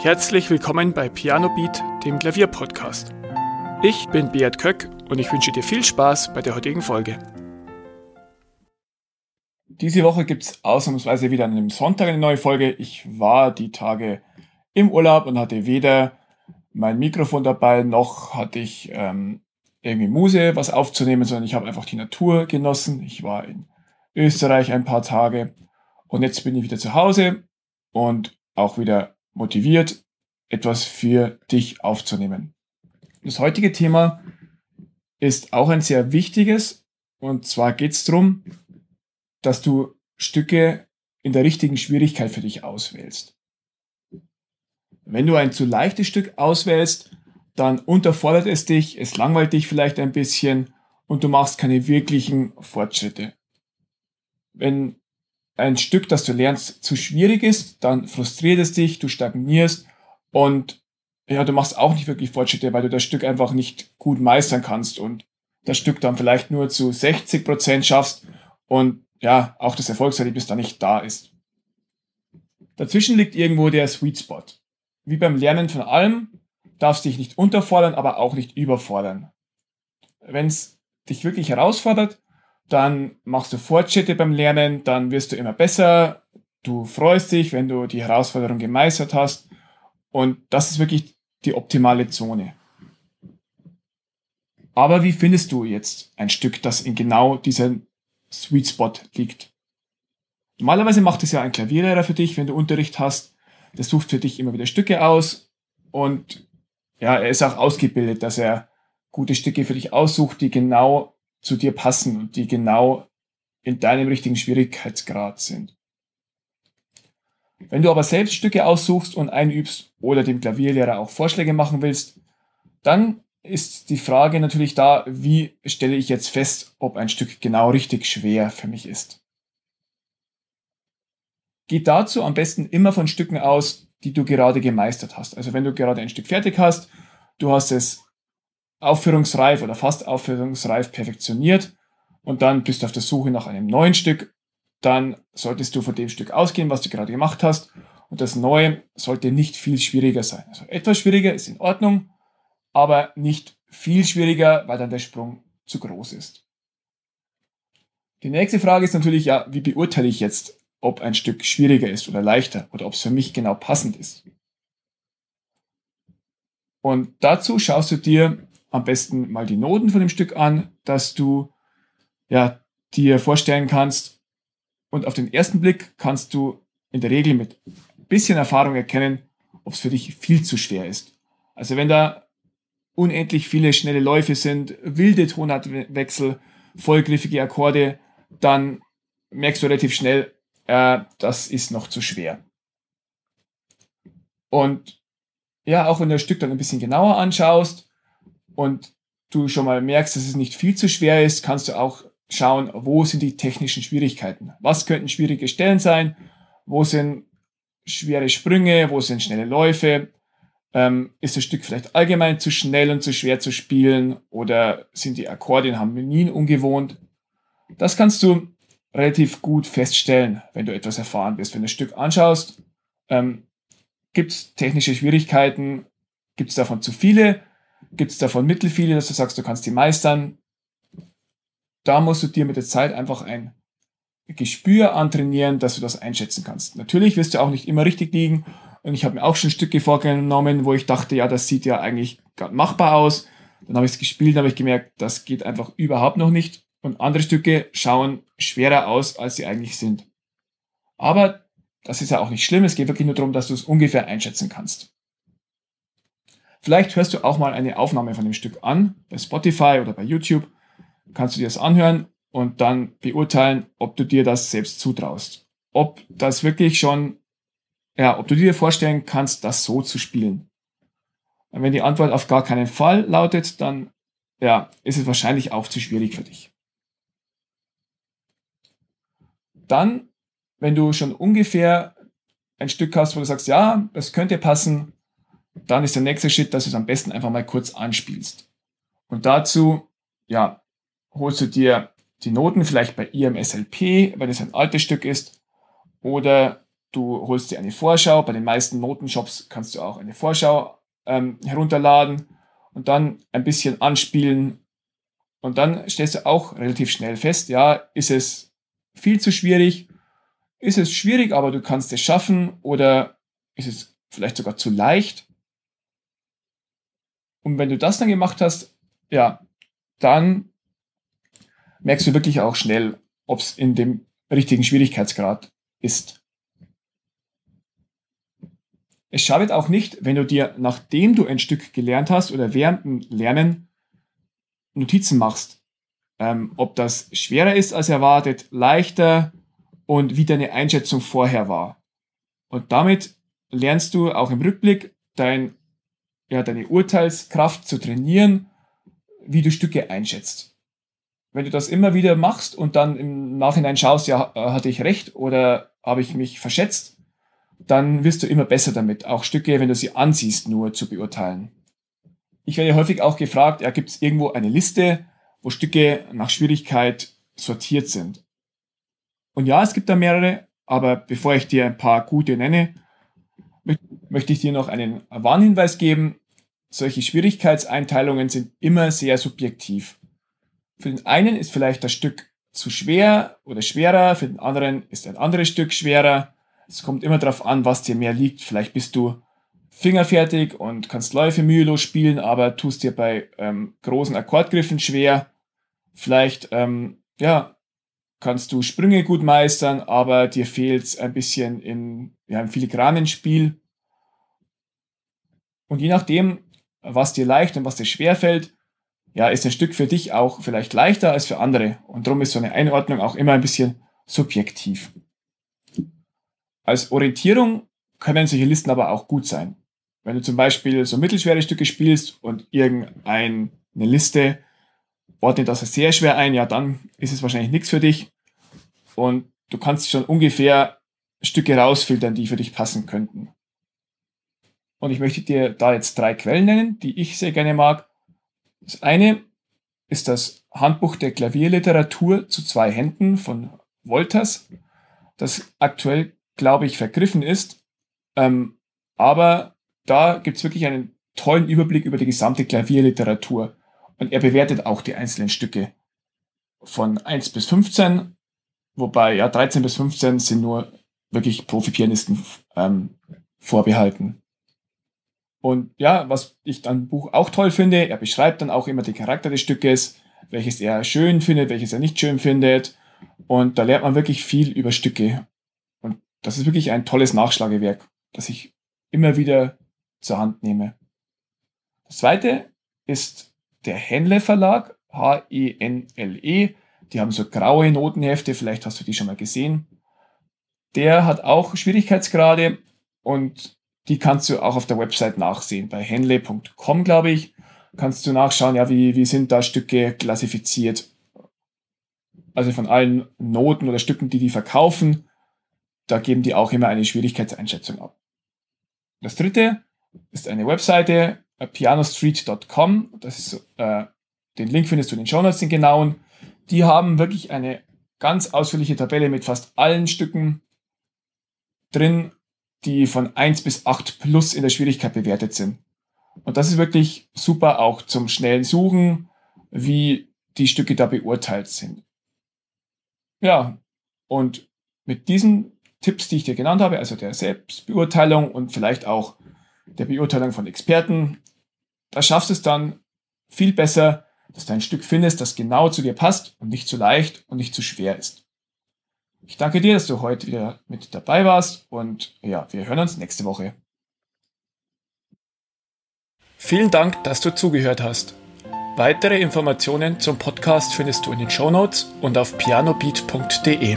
Herzlich willkommen bei Piano Beat, dem Klavierpodcast. Ich bin Beat Köck und ich wünsche dir viel Spaß bei der heutigen Folge. Diese Woche gibt es ausnahmsweise wieder an einem Sonntag eine neue Folge. Ich war die Tage im Urlaub und hatte weder mein Mikrofon dabei, noch hatte ich ähm, irgendwie Muse, was aufzunehmen, sondern ich habe einfach die Natur genossen. Ich war in Österreich ein paar Tage und jetzt bin ich wieder zu Hause und auch wieder motiviert, etwas für dich aufzunehmen. Das heutige Thema ist auch ein sehr wichtiges und zwar geht es darum, dass du Stücke in der richtigen Schwierigkeit für dich auswählst. Wenn du ein zu leichtes Stück auswählst, dann unterfordert es dich, es langweilt dich vielleicht ein bisschen und du machst keine wirklichen Fortschritte. Wenn ein Stück, das du lernst, zu schwierig ist, dann frustriert es dich, du stagnierst und ja, du machst auch nicht wirklich Fortschritte, weil du das Stück einfach nicht gut meistern kannst und das Stück dann vielleicht nur zu 60 Prozent schaffst und ja, auch das Erfolgserlebnis da nicht da ist. Dazwischen liegt irgendwo der Sweet Spot. Wie beim Lernen von allem, darfst dich nicht unterfordern, aber auch nicht überfordern. Wenn es dich wirklich herausfordert, dann machst du Fortschritte beim Lernen, dann wirst du immer besser, du freust dich, wenn du die Herausforderung gemeistert hast und das ist wirklich die optimale Zone. Aber wie findest du jetzt ein Stück, das in genau diesem Sweet Spot liegt? Normalerweise macht es ja ein Klavierlehrer für dich, wenn du Unterricht hast. Der sucht für dich immer wieder Stücke aus und ja, er ist auch ausgebildet, dass er gute Stücke für dich aussucht, die genau zu dir passen und die genau in deinem richtigen Schwierigkeitsgrad sind. Wenn du aber selbst Stücke aussuchst und einübst oder dem Klavierlehrer auch Vorschläge machen willst, dann ist die Frage natürlich da, wie stelle ich jetzt fest, ob ein Stück genau richtig schwer für mich ist. Geh dazu am besten immer von Stücken aus, die du gerade gemeistert hast. Also wenn du gerade ein Stück fertig hast, du hast es aufführungsreif oder fast aufführungsreif perfektioniert und dann bist du auf der Suche nach einem neuen Stück, dann solltest du von dem Stück ausgehen, was du gerade gemacht hast. Und das Neue sollte nicht viel schwieriger sein. Also etwas schwieriger ist in Ordnung, aber nicht viel schwieriger, weil dann der Sprung zu groß ist. Die nächste Frage ist natürlich, ja, wie beurteile ich jetzt, ob ein Stück schwieriger ist oder leichter oder ob es für mich genau passend ist. Und dazu schaust du dir am besten mal die Noten von dem Stück an, dass du ja, dir vorstellen kannst. Und auf den ersten Blick kannst du in der Regel mit ein bisschen Erfahrung erkennen, ob es für dich viel zu schwer ist. Also wenn da unendlich viele schnelle Läufe sind, wilde Tonartwechsel, vollgriffige Akkorde, dann merkst du relativ schnell, äh, das ist noch zu schwer. Und ja, auch wenn du das Stück dann ein bisschen genauer anschaust, und du schon mal merkst, dass es nicht viel zu schwer ist, kannst du auch schauen, wo sind die technischen Schwierigkeiten. Was könnten schwierige Stellen sein? Wo sind schwere Sprünge? Wo sind schnelle Läufe? Ähm, ist das Stück vielleicht allgemein zu schnell und zu schwer zu spielen? Oder sind die Akkorde in Harmonien ungewohnt? Das kannst du relativ gut feststellen, wenn du etwas erfahren bist. Wenn du das Stück anschaust, ähm, gibt es technische Schwierigkeiten? Gibt es davon zu viele? Gibt es davon mittelfiele, dass du sagst, du kannst die meistern? Da musst du dir mit der Zeit einfach ein Gespür antrainieren, dass du das einschätzen kannst. Natürlich wirst du auch nicht immer richtig liegen. Und ich habe mir auch schon Stücke vorgenommen, wo ich dachte, ja, das sieht ja eigentlich gerade machbar aus. Dann habe ich es gespielt, habe ich gemerkt, das geht einfach überhaupt noch nicht. Und andere Stücke schauen schwerer aus, als sie eigentlich sind. Aber das ist ja auch nicht schlimm. Es geht wirklich nur darum, dass du es ungefähr einschätzen kannst. Vielleicht hörst du auch mal eine Aufnahme von dem Stück an, bei Spotify oder bei YouTube. Kannst du dir das anhören und dann beurteilen, ob du dir das selbst zutraust. Ob das wirklich schon, ja, ob du dir vorstellen kannst, das so zu spielen. Und wenn die Antwort auf gar keinen Fall lautet, dann, ja, ist es wahrscheinlich auch zu schwierig für dich. Dann, wenn du schon ungefähr ein Stück hast, wo du sagst, ja, das könnte passen, dann ist der nächste Schritt, dass du es am besten einfach mal kurz anspielst. Und dazu, ja, holst du dir die Noten vielleicht bei IMSLP, wenn es ein altes Stück ist, oder du holst dir eine Vorschau. Bei den meisten Notenshops kannst du auch eine Vorschau ähm, herunterladen und dann ein bisschen anspielen. Und dann stellst du auch relativ schnell fest, ja, ist es viel zu schwierig? Ist es schwierig, aber du kannst es schaffen? Oder ist es vielleicht sogar zu leicht? Und wenn du das dann gemacht hast, ja, dann merkst du wirklich auch schnell, ob es in dem richtigen Schwierigkeitsgrad ist. Es schadet auch nicht, wenn du dir, nachdem du ein Stück gelernt hast oder während dem Lernen Notizen machst. Ähm, ob das schwerer ist als erwartet, leichter und wie deine Einschätzung vorher war. Und damit lernst du auch im Rückblick dein, ja, deine Urteilskraft zu trainieren, wie du Stücke einschätzt. Wenn du das immer wieder machst und dann im Nachhinein schaust, ja, hatte ich recht oder habe ich mich verschätzt, dann wirst du immer besser damit, auch Stücke, wenn du sie ansiehst, nur zu beurteilen. Ich werde häufig auch gefragt, ja, gibt es irgendwo eine Liste, wo Stücke nach Schwierigkeit sortiert sind? Und ja, es gibt da mehrere, aber bevor ich dir ein paar gute nenne, möchte ich dir noch einen Warnhinweis geben. Solche Schwierigkeitseinteilungen sind immer sehr subjektiv. Für den einen ist vielleicht das Stück zu schwer oder schwerer, für den anderen ist ein anderes Stück schwerer. Es kommt immer darauf an, was dir mehr liegt. Vielleicht bist du fingerfertig und kannst Läufe mühelos spielen, aber tust dir bei ähm, großen Akkordgriffen schwer. Vielleicht, ähm, ja, kannst du Sprünge gut meistern, aber dir fehlt ein bisschen in, ja, im filigranen Spiel. Und je nachdem, was dir leicht und was dir schwer fällt, ja, ist ein Stück für dich auch vielleicht leichter als für andere. Und darum ist so eine Einordnung auch immer ein bisschen subjektiv. Als Orientierung können solche Listen aber auch gut sein. Wenn du zum Beispiel so mittelschwere Stücke spielst und irgendeine Liste ordnet das sehr schwer ein, ja, dann ist es wahrscheinlich nichts für dich. Und du kannst schon ungefähr Stücke rausfiltern, die für dich passen könnten. Und ich möchte dir da jetzt drei Quellen nennen, die ich sehr gerne mag. Das eine ist das Handbuch der Klavierliteratur zu zwei Händen von Wolters, das aktuell glaube ich, vergriffen ist. Ähm, aber da gibt es wirklich einen tollen Überblick über die gesamte Klavierliteratur. Und er bewertet auch die einzelnen Stücke von 1 bis 15, wobei ja 13 bis 15 sind nur wirklich Profi-Pianisten ähm, vorbehalten. Und ja, was ich dann Buch auch toll finde, er beschreibt dann auch immer den Charakter des Stückes, welches er schön findet, welches er nicht schön findet. Und da lernt man wirklich viel über Stücke das ist wirklich ein tolles Nachschlagewerk, das ich immer wieder zur Hand nehme. Das zweite ist der Henle Verlag, H-E-N-L-E. Die haben so graue Notenhefte, vielleicht hast du die schon mal gesehen. Der hat auch Schwierigkeitsgrade und die kannst du auch auf der Website nachsehen. Bei henle.com, glaube ich, kannst du nachschauen, ja, wie, wie sind da Stücke klassifiziert. Also von allen Noten oder Stücken, die die verkaufen, da geben die auch immer eine Schwierigkeitseinschätzung ab. Das dritte ist eine Webseite, pianostreet.com. Das ist, äh, den Link findest du in den Show Notes, den genauen. Die haben wirklich eine ganz ausführliche Tabelle mit fast allen Stücken drin, die von 1 bis 8 plus in der Schwierigkeit bewertet sind. Und das ist wirklich super auch zum schnellen Suchen, wie die Stücke da beurteilt sind. Ja, und mit diesen Tipps, die ich dir genannt habe, also der Selbstbeurteilung und vielleicht auch der Beurteilung von Experten, da schaffst du es dann viel besser, dass du ein Stück findest, das genau zu dir passt und nicht zu leicht und nicht zu schwer ist. Ich danke dir, dass du heute wieder mit dabei warst und ja, wir hören uns nächste Woche. Vielen Dank, dass du zugehört hast. Weitere Informationen zum Podcast findest du in den Show Notes und auf pianobeat.de.